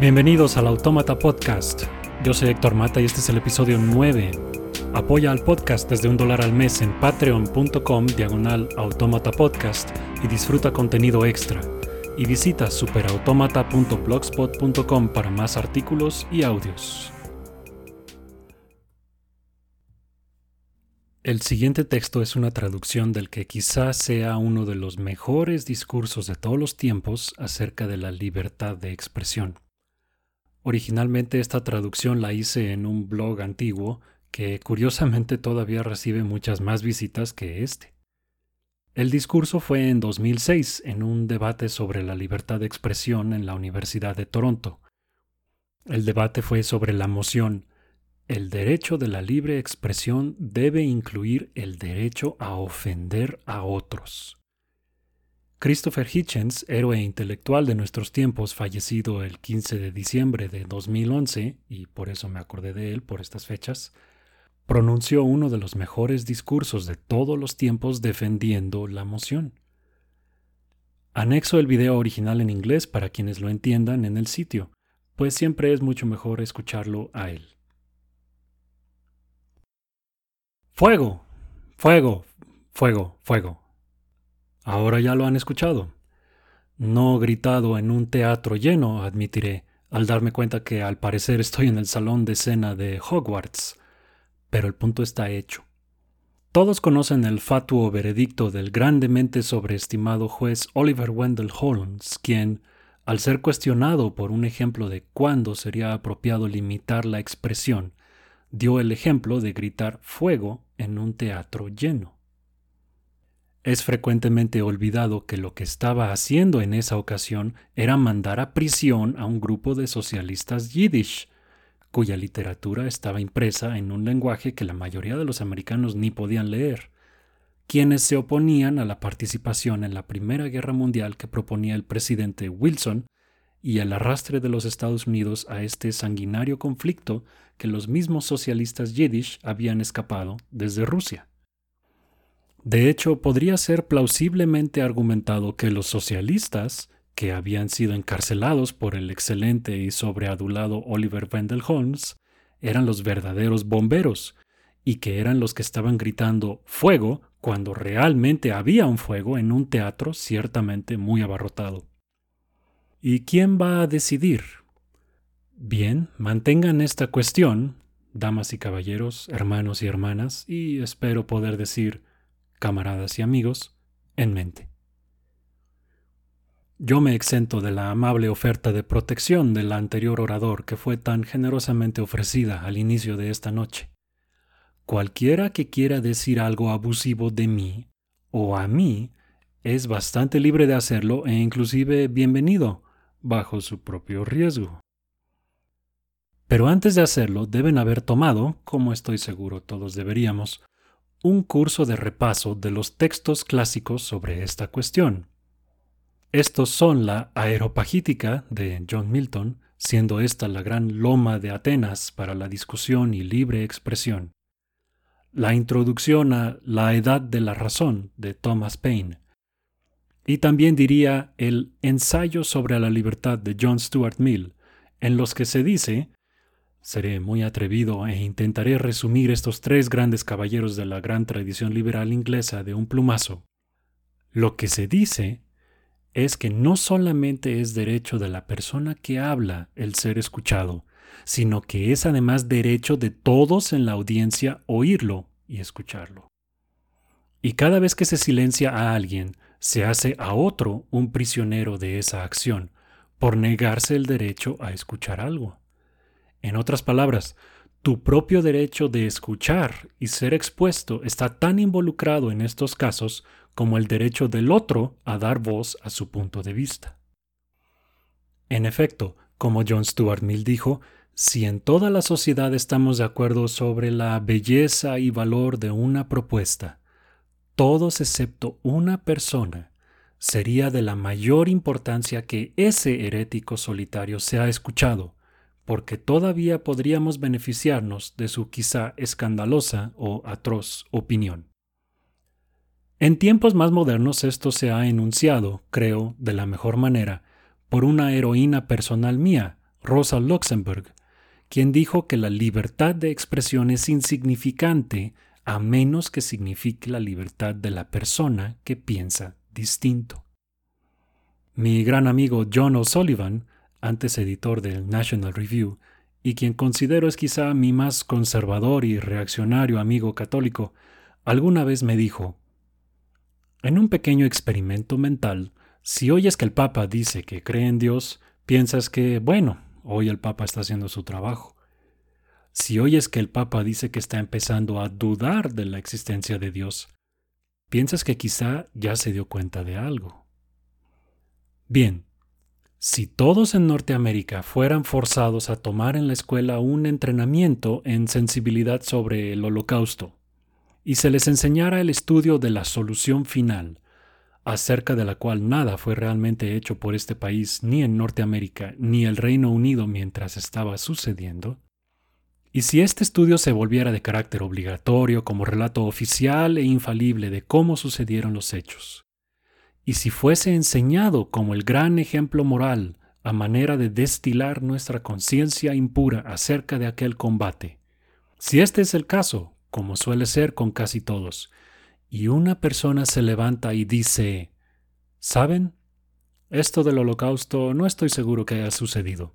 Bienvenidos al Autómata Podcast. Yo soy Héctor Mata y este es el episodio 9. Apoya al podcast desde un dólar al mes en patreon.com diagonal automata podcast y disfruta contenido extra. Y visita superautomata.blogspot.com para más artículos y audios. El siguiente texto es una traducción del que quizás sea uno de los mejores discursos de todos los tiempos acerca de la libertad de expresión. Originalmente esta traducción la hice en un blog antiguo que curiosamente todavía recibe muchas más visitas que este. El discurso fue en 2006 en un debate sobre la libertad de expresión en la Universidad de Toronto. El debate fue sobre la moción El derecho de la libre expresión debe incluir el derecho a ofender a otros. Christopher Hitchens, héroe intelectual de nuestros tiempos, fallecido el 15 de diciembre de 2011, y por eso me acordé de él por estas fechas, pronunció uno de los mejores discursos de todos los tiempos defendiendo la moción. Anexo el video original en inglés para quienes lo entiendan en el sitio, pues siempre es mucho mejor escucharlo a él. Fuego, fuego, fuego, fuego. Ahora ya lo han escuchado. No gritado en un teatro lleno, admitiré, al darme cuenta que al parecer estoy en el salón de escena de Hogwarts. Pero el punto está hecho. Todos conocen el fatuo veredicto del grandemente sobreestimado juez Oliver Wendell Holmes, quien, al ser cuestionado por un ejemplo de cuándo sería apropiado limitar la expresión, dio el ejemplo de gritar fuego en un teatro lleno. Es frecuentemente olvidado que lo que estaba haciendo en esa ocasión era mandar a prisión a un grupo de socialistas yiddish, cuya literatura estaba impresa en un lenguaje que la mayoría de los americanos ni podían leer, quienes se oponían a la participación en la Primera Guerra Mundial que proponía el presidente Wilson y el arrastre de los Estados Unidos a este sanguinario conflicto que los mismos socialistas yiddish habían escapado desde Rusia. De hecho, podría ser plausiblemente argumentado que los socialistas, que habían sido encarcelados por el excelente y sobreadulado Oliver Wendell Holmes, eran los verdaderos bomberos, y que eran los que estaban gritando fuego cuando realmente había un fuego en un teatro ciertamente muy abarrotado. ¿Y quién va a decidir? Bien, mantengan esta cuestión, damas y caballeros, hermanos y hermanas, y espero poder decir camaradas y amigos, en mente. Yo me exento de la amable oferta de protección del anterior orador que fue tan generosamente ofrecida al inicio de esta noche. Cualquiera que quiera decir algo abusivo de mí o a mí es bastante libre de hacerlo e inclusive bienvenido, bajo su propio riesgo. Pero antes de hacerlo deben haber tomado, como estoy seguro todos deberíamos, un curso de repaso de los textos clásicos sobre esta cuestión. Estos son la Aeropagítica de John Milton, siendo esta la gran loma de Atenas para la discusión y libre expresión. La introducción a La Edad de la Razón de Thomas Paine. Y también diría el Ensayo sobre la Libertad de John Stuart Mill, en los que se dice Seré muy atrevido e intentaré resumir estos tres grandes caballeros de la gran tradición liberal inglesa de un plumazo. Lo que se dice es que no solamente es derecho de la persona que habla el ser escuchado, sino que es además derecho de todos en la audiencia oírlo y escucharlo. Y cada vez que se silencia a alguien, se hace a otro un prisionero de esa acción, por negarse el derecho a escuchar algo. En otras palabras, tu propio derecho de escuchar y ser expuesto está tan involucrado en estos casos como el derecho del otro a dar voz a su punto de vista. En efecto, como John Stuart Mill dijo, si en toda la sociedad estamos de acuerdo sobre la belleza y valor de una propuesta, todos excepto una persona, sería de la mayor importancia que ese herético solitario sea escuchado, porque todavía podríamos beneficiarnos de su quizá escandalosa o atroz opinión. En tiempos más modernos esto se ha enunciado, creo, de la mejor manera, por una heroína personal mía, Rosa Luxemburg, quien dijo que la libertad de expresión es insignificante a menos que signifique la libertad de la persona que piensa distinto. Mi gran amigo John O'Sullivan, antes editor del National Review, y quien considero es quizá mi más conservador y reaccionario amigo católico, alguna vez me dijo, en un pequeño experimento mental, si oyes que el Papa dice que cree en Dios, piensas que, bueno, hoy el Papa está haciendo su trabajo. Si oyes que el Papa dice que está empezando a dudar de la existencia de Dios, piensas que quizá ya se dio cuenta de algo. Bien, si todos en Norteamérica fueran forzados a tomar en la escuela un entrenamiento en sensibilidad sobre el holocausto, y se les enseñara el estudio de la solución final, acerca de la cual nada fue realmente hecho por este país ni en Norteamérica ni el Reino Unido mientras estaba sucediendo, y si este estudio se volviera de carácter obligatorio como relato oficial e infalible de cómo sucedieron los hechos, y si fuese enseñado como el gran ejemplo moral a manera de destilar nuestra conciencia impura acerca de aquel combate, si este es el caso, como suele ser con casi todos, y una persona se levanta y dice, ¿saben? Esto del holocausto no estoy seguro que haya sucedido.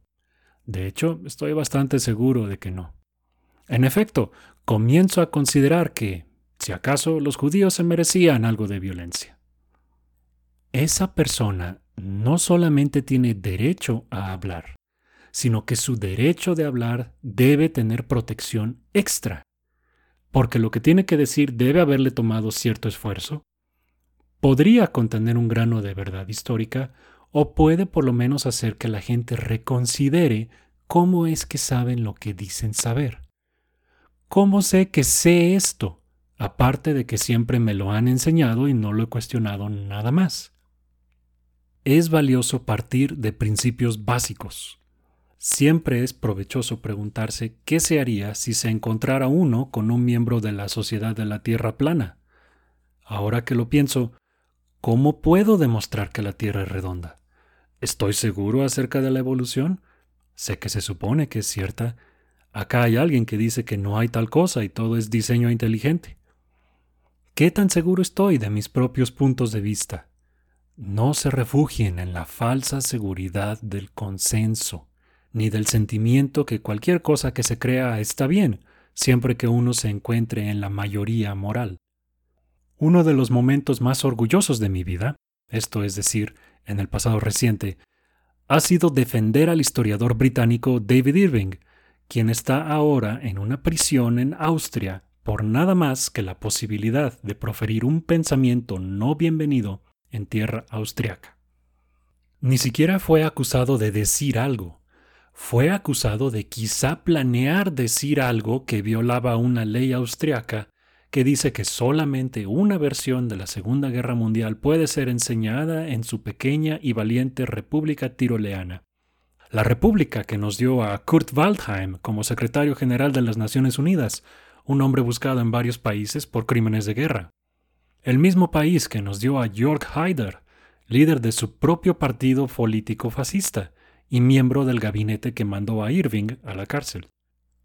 De hecho, estoy bastante seguro de que no. En efecto, comienzo a considerar que, si acaso, los judíos se merecían algo de violencia. Esa persona no solamente tiene derecho a hablar, sino que su derecho de hablar debe tener protección extra porque lo que tiene que decir debe haberle tomado cierto esfuerzo, podría contener un grano de verdad histórica o puede por lo menos hacer que la gente reconsidere cómo es que saben lo que dicen saber. ¿Cómo sé que sé esto? Aparte de que siempre me lo han enseñado y no lo he cuestionado nada más. Es valioso partir de principios básicos. Siempre es provechoso preguntarse qué se haría si se encontrara uno con un miembro de la Sociedad de la Tierra plana. Ahora que lo pienso, ¿cómo puedo demostrar que la Tierra es redonda? ¿Estoy seguro acerca de la evolución? Sé que se supone que es cierta. Acá hay alguien que dice que no hay tal cosa y todo es diseño inteligente. ¿Qué tan seguro estoy de mis propios puntos de vista? No se refugien en la falsa seguridad del consenso ni del sentimiento que cualquier cosa que se crea está bien, siempre que uno se encuentre en la mayoría moral. Uno de los momentos más orgullosos de mi vida, esto es decir, en el pasado reciente, ha sido defender al historiador británico David Irving, quien está ahora en una prisión en Austria por nada más que la posibilidad de proferir un pensamiento no bienvenido en tierra austriaca. Ni siquiera fue acusado de decir algo, fue acusado de quizá planear decir algo que violaba una ley austriaca que dice que solamente una versión de la Segunda Guerra Mundial puede ser enseñada en su pequeña y valiente República Tiroleana. La República que nos dio a Kurt Waldheim como secretario general de las Naciones Unidas, un hombre buscado en varios países por crímenes de guerra. El mismo país que nos dio a Jörg Haider, líder de su propio partido político fascista, y miembro del gabinete que mandó a Irving a la cárcel.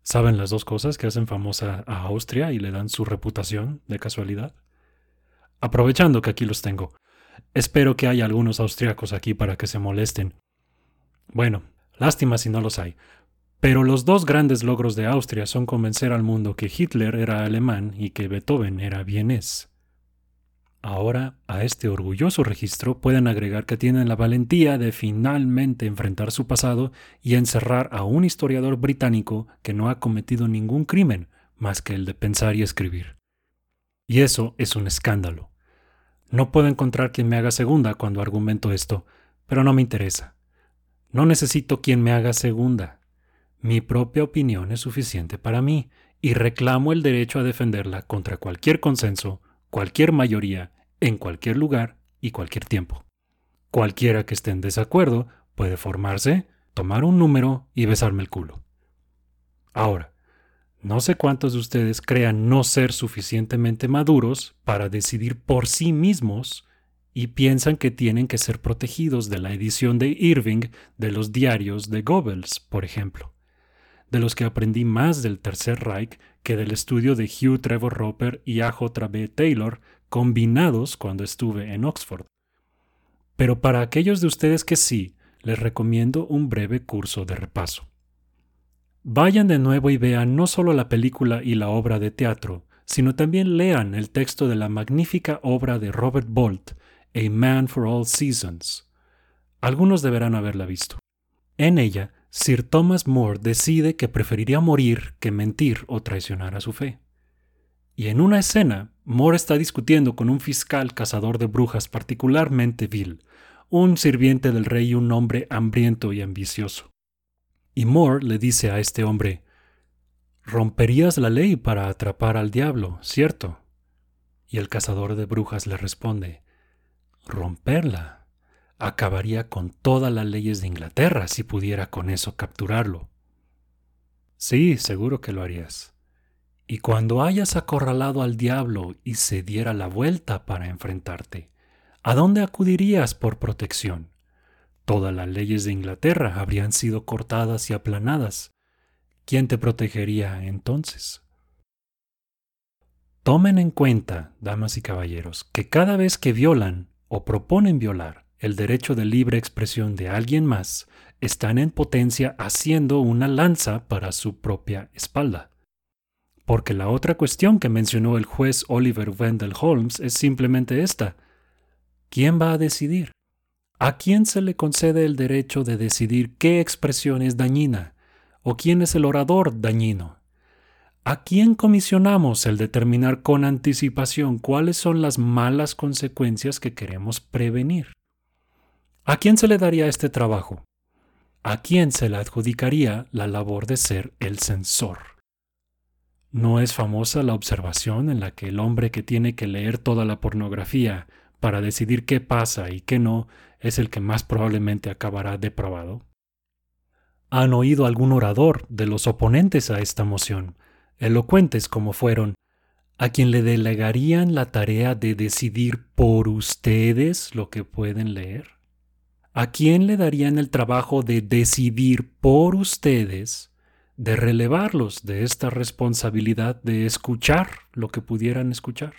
¿Saben las dos cosas que hacen famosa a Austria y le dan su reputación de casualidad? Aprovechando que aquí los tengo, espero que haya algunos austriacos aquí para que se molesten. Bueno, lástima si no los hay. Pero los dos grandes logros de Austria son convencer al mundo que Hitler era alemán y que Beethoven era vienés. Ahora, a este orgulloso registro pueden agregar que tienen la valentía de finalmente enfrentar su pasado y encerrar a un historiador británico que no ha cometido ningún crimen más que el de pensar y escribir. Y eso es un escándalo. No puedo encontrar quien me haga segunda cuando argumento esto, pero no me interesa. No necesito quien me haga segunda. Mi propia opinión es suficiente para mí, y reclamo el derecho a defenderla contra cualquier consenso cualquier mayoría, en cualquier lugar y cualquier tiempo. Cualquiera que esté en desacuerdo puede formarse, tomar un número y besarme el culo. Ahora, no sé cuántos de ustedes crean no ser suficientemente maduros para decidir por sí mismos y piensan que tienen que ser protegidos de la edición de Irving de los diarios de Goebbels, por ejemplo, de los que aprendí más del Tercer Reich que del estudio de Hugh Trevor Roper y A.J.B. Taylor combinados cuando estuve en Oxford. Pero para aquellos de ustedes que sí, les recomiendo un breve curso de repaso. Vayan de nuevo y vean no solo la película y la obra de teatro, sino también lean el texto de la magnífica obra de Robert Bolt, A Man for All Seasons. Algunos deberán haberla visto. En ella, Sir Thomas More decide que preferiría morir que mentir o traicionar a su fe. Y en una escena, More está discutiendo con un fiscal cazador de brujas particularmente vil, un sirviente del rey y un hombre hambriento y ambicioso. Y Moore le dice a este hombre, Romperías la ley para atrapar al diablo, ¿cierto? Y el cazador de brujas le responde, Romperla. Acabaría con todas las leyes de Inglaterra si pudiera con eso capturarlo. Sí, seguro que lo harías. Y cuando hayas acorralado al diablo y se diera la vuelta para enfrentarte, ¿a dónde acudirías por protección? Todas las leyes de Inglaterra habrían sido cortadas y aplanadas. ¿Quién te protegería entonces? Tomen en cuenta, damas y caballeros, que cada vez que violan o proponen violar el derecho de libre expresión de alguien más, están en potencia haciendo una lanza para su propia espalda. Porque la otra cuestión que mencionó el juez Oliver Wendell Holmes es simplemente esta. ¿Quién va a decidir? ¿A quién se le concede el derecho de decidir qué expresión es dañina o quién es el orador dañino? ¿A quién comisionamos el determinar con anticipación cuáles son las malas consecuencias que queremos prevenir? ¿A quién se le daría este trabajo? ¿A quién se le adjudicaría la labor de ser el censor? ¿No es famosa la observación en la que el hombre que tiene que leer toda la pornografía para decidir qué pasa y qué no es el que más probablemente acabará depravado? ¿Han oído algún orador de los oponentes a esta moción, elocuentes como fueron, a quien le delegarían la tarea de decidir por ustedes lo que pueden leer? ¿A quién le darían el trabajo de decidir por ustedes, de relevarlos de esta responsabilidad de escuchar lo que pudieran escuchar?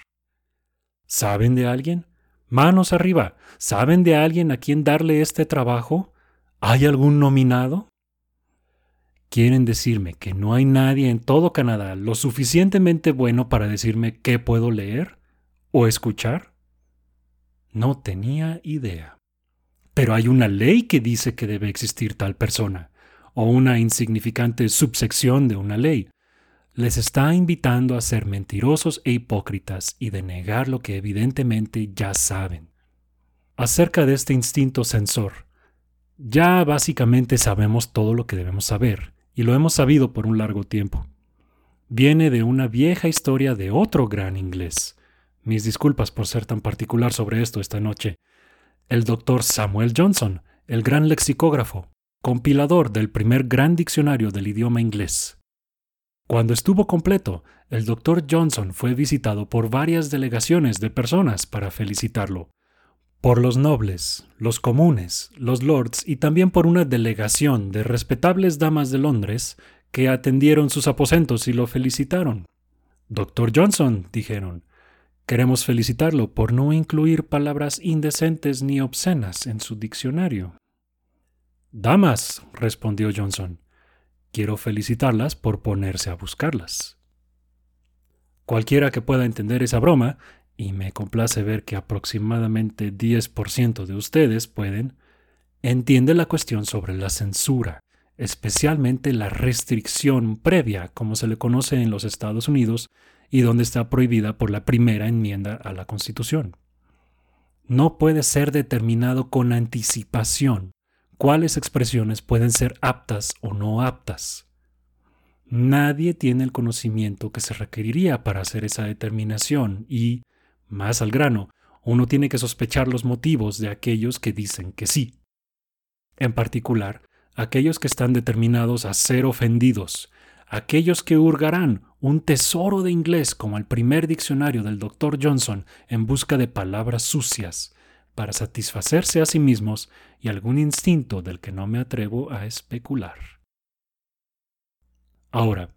¿Saben de alguien? Manos arriba. ¿Saben de alguien a quien darle este trabajo? ¿Hay algún nominado? ¿Quieren decirme que no hay nadie en todo Canadá lo suficientemente bueno para decirme qué puedo leer o escuchar? No tenía idea. Pero hay una ley que dice que debe existir tal persona, o una insignificante subsección de una ley, les está invitando a ser mentirosos e hipócritas y de negar lo que evidentemente ya saben. Acerca de este instinto censor, ya básicamente sabemos todo lo que debemos saber, y lo hemos sabido por un largo tiempo. Viene de una vieja historia de otro gran inglés. Mis disculpas por ser tan particular sobre esto esta noche. El doctor Samuel Johnson, el gran lexicógrafo, compilador del primer gran diccionario del idioma inglés. Cuando estuvo completo, el Dr. Johnson fue visitado por varias delegaciones de personas para felicitarlo. Por los nobles, los comunes, los lords y también por una delegación de respetables damas de Londres que atendieron sus aposentos y lo felicitaron. Doctor Johnson, dijeron, queremos felicitarlo por no incluir palabras indecentes ni obscenas en su diccionario. Damas, respondió Johnson, quiero felicitarlas por ponerse a buscarlas. Cualquiera que pueda entender esa broma, y me complace ver que aproximadamente 10% de ustedes pueden, entiende la cuestión sobre la censura, especialmente la restricción previa, como se le conoce en los Estados Unidos, y donde está prohibida por la primera enmienda a la Constitución. No puede ser determinado con anticipación cuáles expresiones pueden ser aptas o no aptas. Nadie tiene el conocimiento que se requeriría para hacer esa determinación y, más al grano, uno tiene que sospechar los motivos de aquellos que dicen que sí. En particular, aquellos que están determinados a ser ofendidos, aquellos que hurgarán un tesoro de inglés como el primer diccionario del Dr. Johnson en busca de palabras sucias, para satisfacerse a sí mismos y algún instinto del que no me atrevo a especular. Ahora,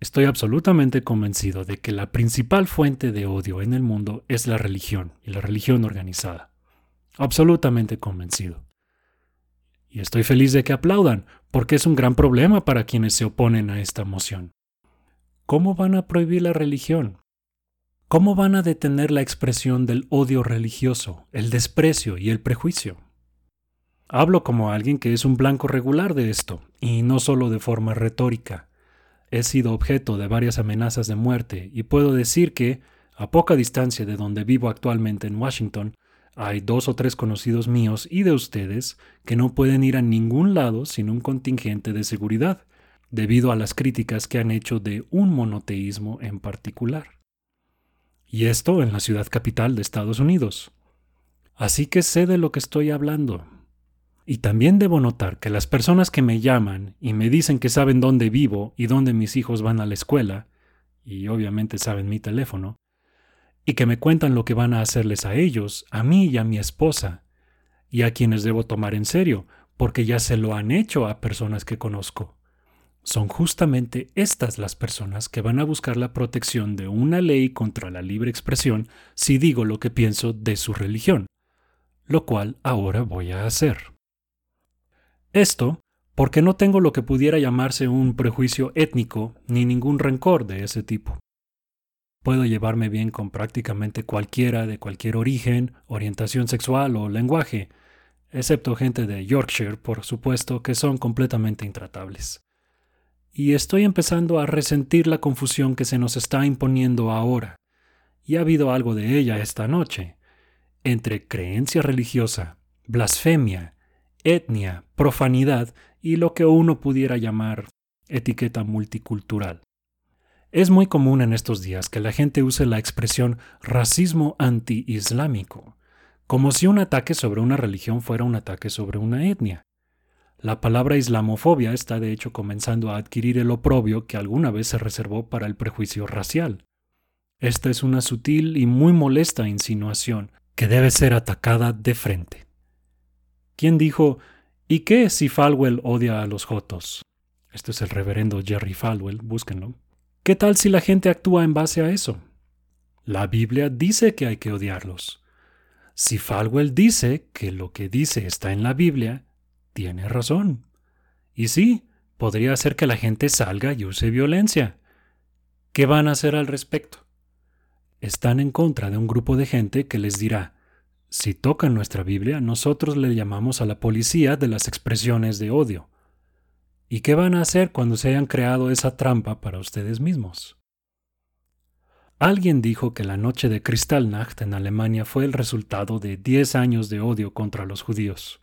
estoy absolutamente convencido de que la principal fuente de odio en el mundo es la religión y la religión organizada. Absolutamente convencido. Y estoy feliz de que aplaudan, porque es un gran problema para quienes se oponen a esta moción. ¿Cómo van a prohibir la religión? ¿Cómo van a detener la expresión del odio religioso, el desprecio y el prejuicio? Hablo como alguien que es un blanco regular de esto, y no solo de forma retórica. He sido objeto de varias amenazas de muerte y puedo decir que, a poca distancia de donde vivo actualmente en Washington, hay dos o tres conocidos míos y de ustedes que no pueden ir a ningún lado sin un contingente de seguridad, debido a las críticas que han hecho de un monoteísmo en particular y esto en la ciudad capital de Estados Unidos. Así que sé de lo que estoy hablando. Y también debo notar que las personas que me llaman y me dicen que saben dónde vivo y dónde mis hijos van a la escuela, y obviamente saben mi teléfono, y que me cuentan lo que van a hacerles a ellos, a mí y a mi esposa, y a quienes debo tomar en serio, porque ya se lo han hecho a personas que conozco. Son justamente estas las personas que van a buscar la protección de una ley contra la libre expresión si digo lo que pienso de su religión, lo cual ahora voy a hacer. Esto porque no tengo lo que pudiera llamarse un prejuicio étnico ni ningún rencor de ese tipo. Puedo llevarme bien con prácticamente cualquiera de cualquier origen, orientación sexual o lenguaje, excepto gente de Yorkshire, por supuesto, que son completamente intratables y estoy empezando a resentir la confusión que se nos está imponiendo ahora, y ha habido algo de ella esta noche, entre creencia religiosa, blasfemia, etnia, profanidad y lo que uno pudiera llamar etiqueta multicultural. Es muy común en estos días que la gente use la expresión racismo anti-islámico, como si un ataque sobre una religión fuera un ataque sobre una etnia. La palabra islamofobia está de hecho comenzando a adquirir el oprobio que alguna vez se reservó para el prejuicio racial. Esta es una sutil y muy molesta insinuación que debe ser atacada de frente. ¿Quién dijo, ¿y qué si Falwell odia a los Jotos? Este es el reverendo Jerry Falwell, búsquenlo. ¿Qué tal si la gente actúa en base a eso? La Biblia dice que hay que odiarlos. Si Falwell dice que lo que dice está en la Biblia, tiene razón. Y sí, podría ser que la gente salga y use violencia. ¿Qué van a hacer al respecto? Están en contra de un grupo de gente que les dirá, si tocan nuestra Biblia, nosotros le llamamos a la policía de las expresiones de odio. ¿Y qué van a hacer cuando se hayan creado esa trampa para ustedes mismos? Alguien dijo que la noche de Kristallnacht en Alemania fue el resultado de 10 años de odio contra los judíos.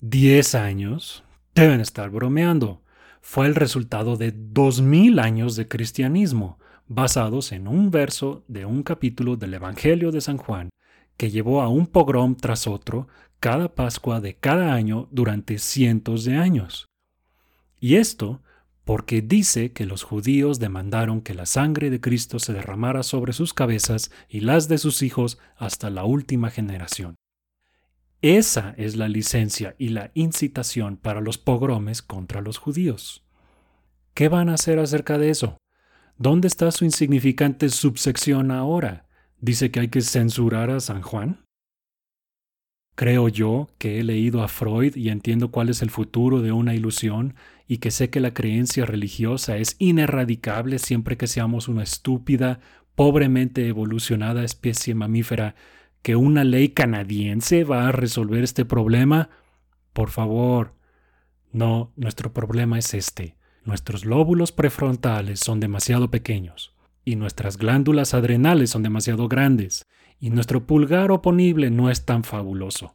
Diez años, deben estar bromeando, fue el resultado de dos mil años de cristianismo, basados en un verso de un capítulo del Evangelio de San Juan, que llevó a un pogrom tras otro cada Pascua de cada año durante cientos de años. Y esto porque dice que los judíos demandaron que la sangre de Cristo se derramara sobre sus cabezas y las de sus hijos hasta la última generación. Esa es la licencia y la incitación para los pogromes contra los judíos. ¿Qué van a hacer acerca de eso? ¿Dónde está su insignificante subsección ahora? ¿Dice que hay que censurar a San Juan? Creo yo que he leído a Freud y entiendo cuál es el futuro de una ilusión y que sé que la creencia religiosa es inerradicable siempre que seamos una estúpida, pobremente evolucionada especie mamífera que una ley canadiense va a resolver este problema? Por favor. No, nuestro problema es este. Nuestros lóbulos prefrontales son demasiado pequeños, y nuestras glándulas adrenales son demasiado grandes, y nuestro pulgar oponible no es tan fabuloso.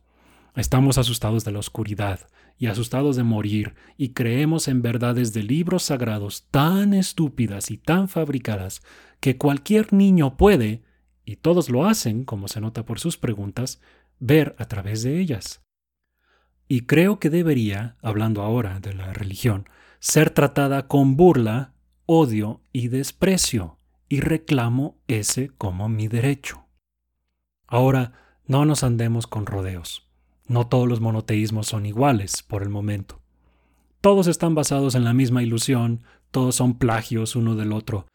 Estamos asustados de la oscuridad y asustados de morir, y creemos en verdades de libros sagrados tan estúpidas y tan fabricadas que cualquier niño puede, y todos lo hacen, como se nota por sus preguntas, ver a través de ellas. Y creo que debería, hablando ahora de la religión, ser tratada con burla, odio y desprecio, y reclamo ese como mi derecho. Ahora, No nos andemos con rodeos. No todos los monoteísmos son iguales por el momento. Todos están basados en la misma ilusión, todos son plagios uno del otro,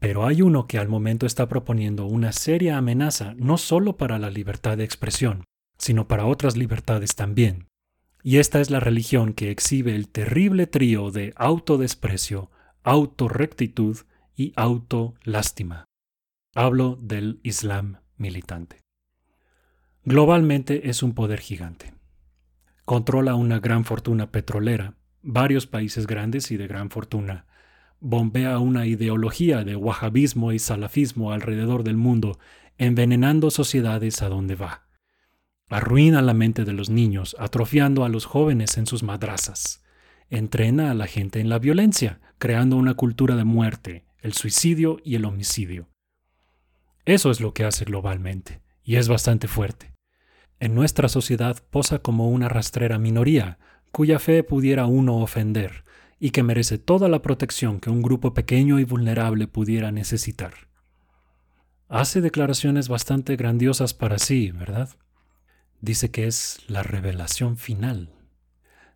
pero hay uno que al momento está proponiendo una seria amenaza no solo para la libertad de expresión, sino para otras libertades también. Y esta es la religión que exhibe el terrible trío de autodesprecio, autorrectitud y autolástima. Hablo del Islam militante. Globalmente es un poder gigante. Controla una gran fortuna petrolera, varios países grandes y de gran fortuna, bombea una ideología de wahhabismo y salafismo alrededor del mundo, envenenando sociedades a donde va. Arruina la mente de los niños, atrofiando a los jóvenes en sus madrazas. Entrena a la gente en la violencia, creando una cultura de muerte, el suicidio y el homicidio. Eso es lo que hace globalmente, y es bastante fuerte. En nuestra sociedad posa como una rastrera minoría, cuya fe pudiera uno ofender, y que merece toda la protección que un grupo pequeño y vulnerable pudiera necesitar. Hace declaraciones bastante grandiosas para sí, ¿verdad? Dice que es la revelación final.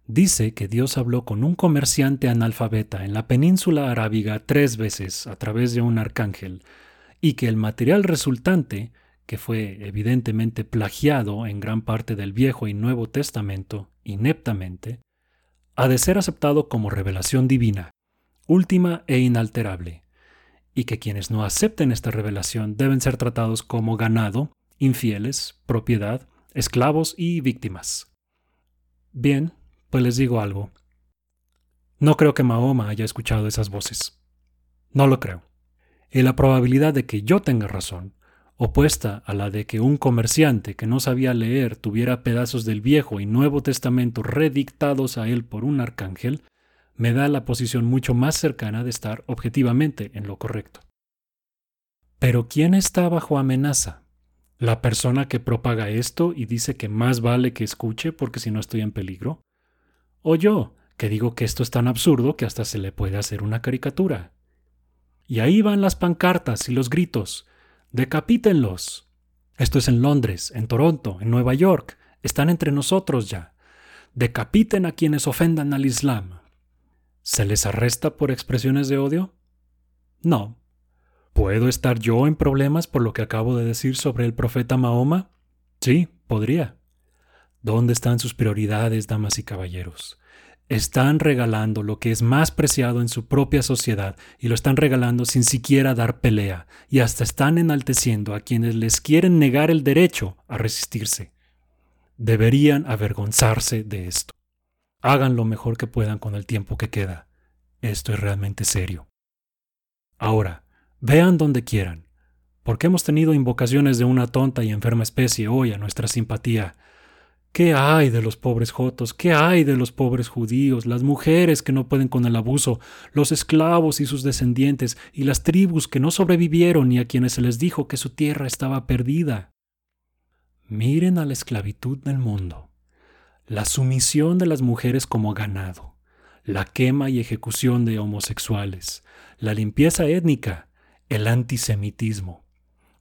Dice que Dios habló con un comerciante analfabeta en la península arábiga tres veces a través de un arcángel, y que el material resultante, que fue evidentemente plagiado en gran parte del Viejo y Nuevo Testamento, ineptamente, ha de ser aceptado como revelación divina, última e inalterable, y que quienes no acepten esta revelación deben ser tratados como ganado, infieles, propiedad, esclavos y víctimas. Bien, pues les digo algo. No creo que Mahoma haya escuchado esas voces. No lo creo. Y la probabilidad de que yo tenga razón opuesta a la de que un comerciante que no sabía leer tuviera pedazos del Viejo y Nuevo Testamento redictados a él por un arcángel, me da la posición mucho más cercana de estar objetivamente en lo correcto. Pero ¿quién está bajo amenaza? ¿La persona que propaga esto y dice que más vale que escuche porque si no estoy en peligro? ¿O yo, que digo que esto es tan absurdo que hasta se le puede hacer una caricatura? Y ahí van las pancartas y los gritos, Decapítenlos. Esto es en Londres, en Toronto, en Nueva York. Están entre nosotros ya. Decapiten a quienes ofendan al Islam. ¿Se les arresta por expresiones de odio? No. ¿Puedo estar yo en problemas por lo que acabo de decir sobre el profeta Mahoma? Sí, podría. ¿Dónde están sus prioridades, damas y caballeros? Están regalando lo que es más preciado en su propia sociedad y lo están regalando sin siquiera dar pelea y hasta están enalteciendo a quienes les quieren negar el derecho a resistirse. Deberían avergonzarse de esto. Hagan lo mejor que puedan con el tiempo que queda. Esto es realmente serio. Ahora, vean donde quieran, porque hemos tenido invocaciones de una tonta y enferma especie hoy a nuestra simpatía, ¿Qué hay de los pobres jotos? ¿Qué hay de los pobres judíos? Las mujeres que no pueden con el abuso, los esclavos y sus descendientes, y las tribus que no sobrevivieron y a quienes se les dijo que su tierra estaba perdida. Miren a la esclavitud del mundo, la sumisión de las mujeres como ganado, la quema y ejecución de homosexuales, la limpieza étnica, el antisemitismo.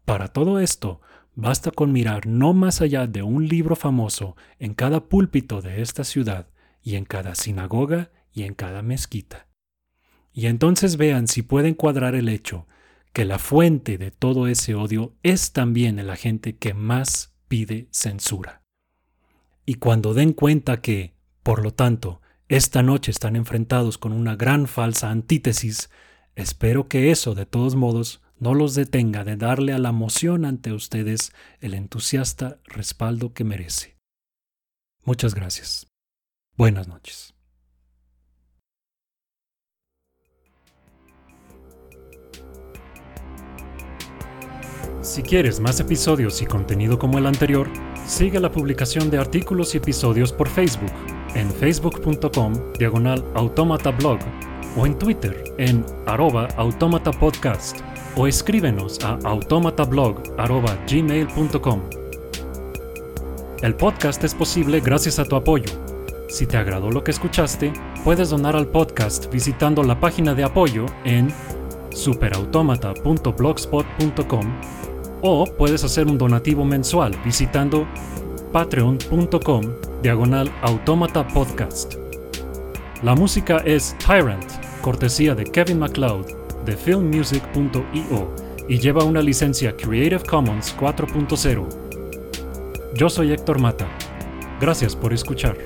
Para todo esto, Basta con mirar no más allá de un libro famoso en cada púlpito de esta ciudad y en cada sinagoga y en cada mezquita. Y entonces vean si pueden cuadrar el hecho que la fuente de todo ese odio es también el agente que más pide censura. Y cuando den cuenta que, por lo tanto, esta noche están enfrentados con una gran falsa antítesis, espero que eso, de todos modos, no los detenga de darle a la moción ante ustedes el entusiasta respaldo que merece. Muchas gracias. Buenas noches. Si quieres más episodios y contenido como el anterior, sigue la publicación de artículos y episodios por Facebook en facebook.com diagonal blog o en Twitter en arroba podcast o escríbenos a automatablog.gmail.com. El podcast es posible gracias a tu apoyo. Si te agradó lo que escuchaste, puedes donar al podcast visitando la página de apoyo en superautomata.blogspot.com O puedes hacer un donativo mensual visitando patreon.com diagonal automata podcast. La música es Tyrant, cortesía de Kevin MacLeod de filmmusic.io y lleva una licencia Creative Commons 4.0. Yo soy Héctor Mata. Gracias por escuchar.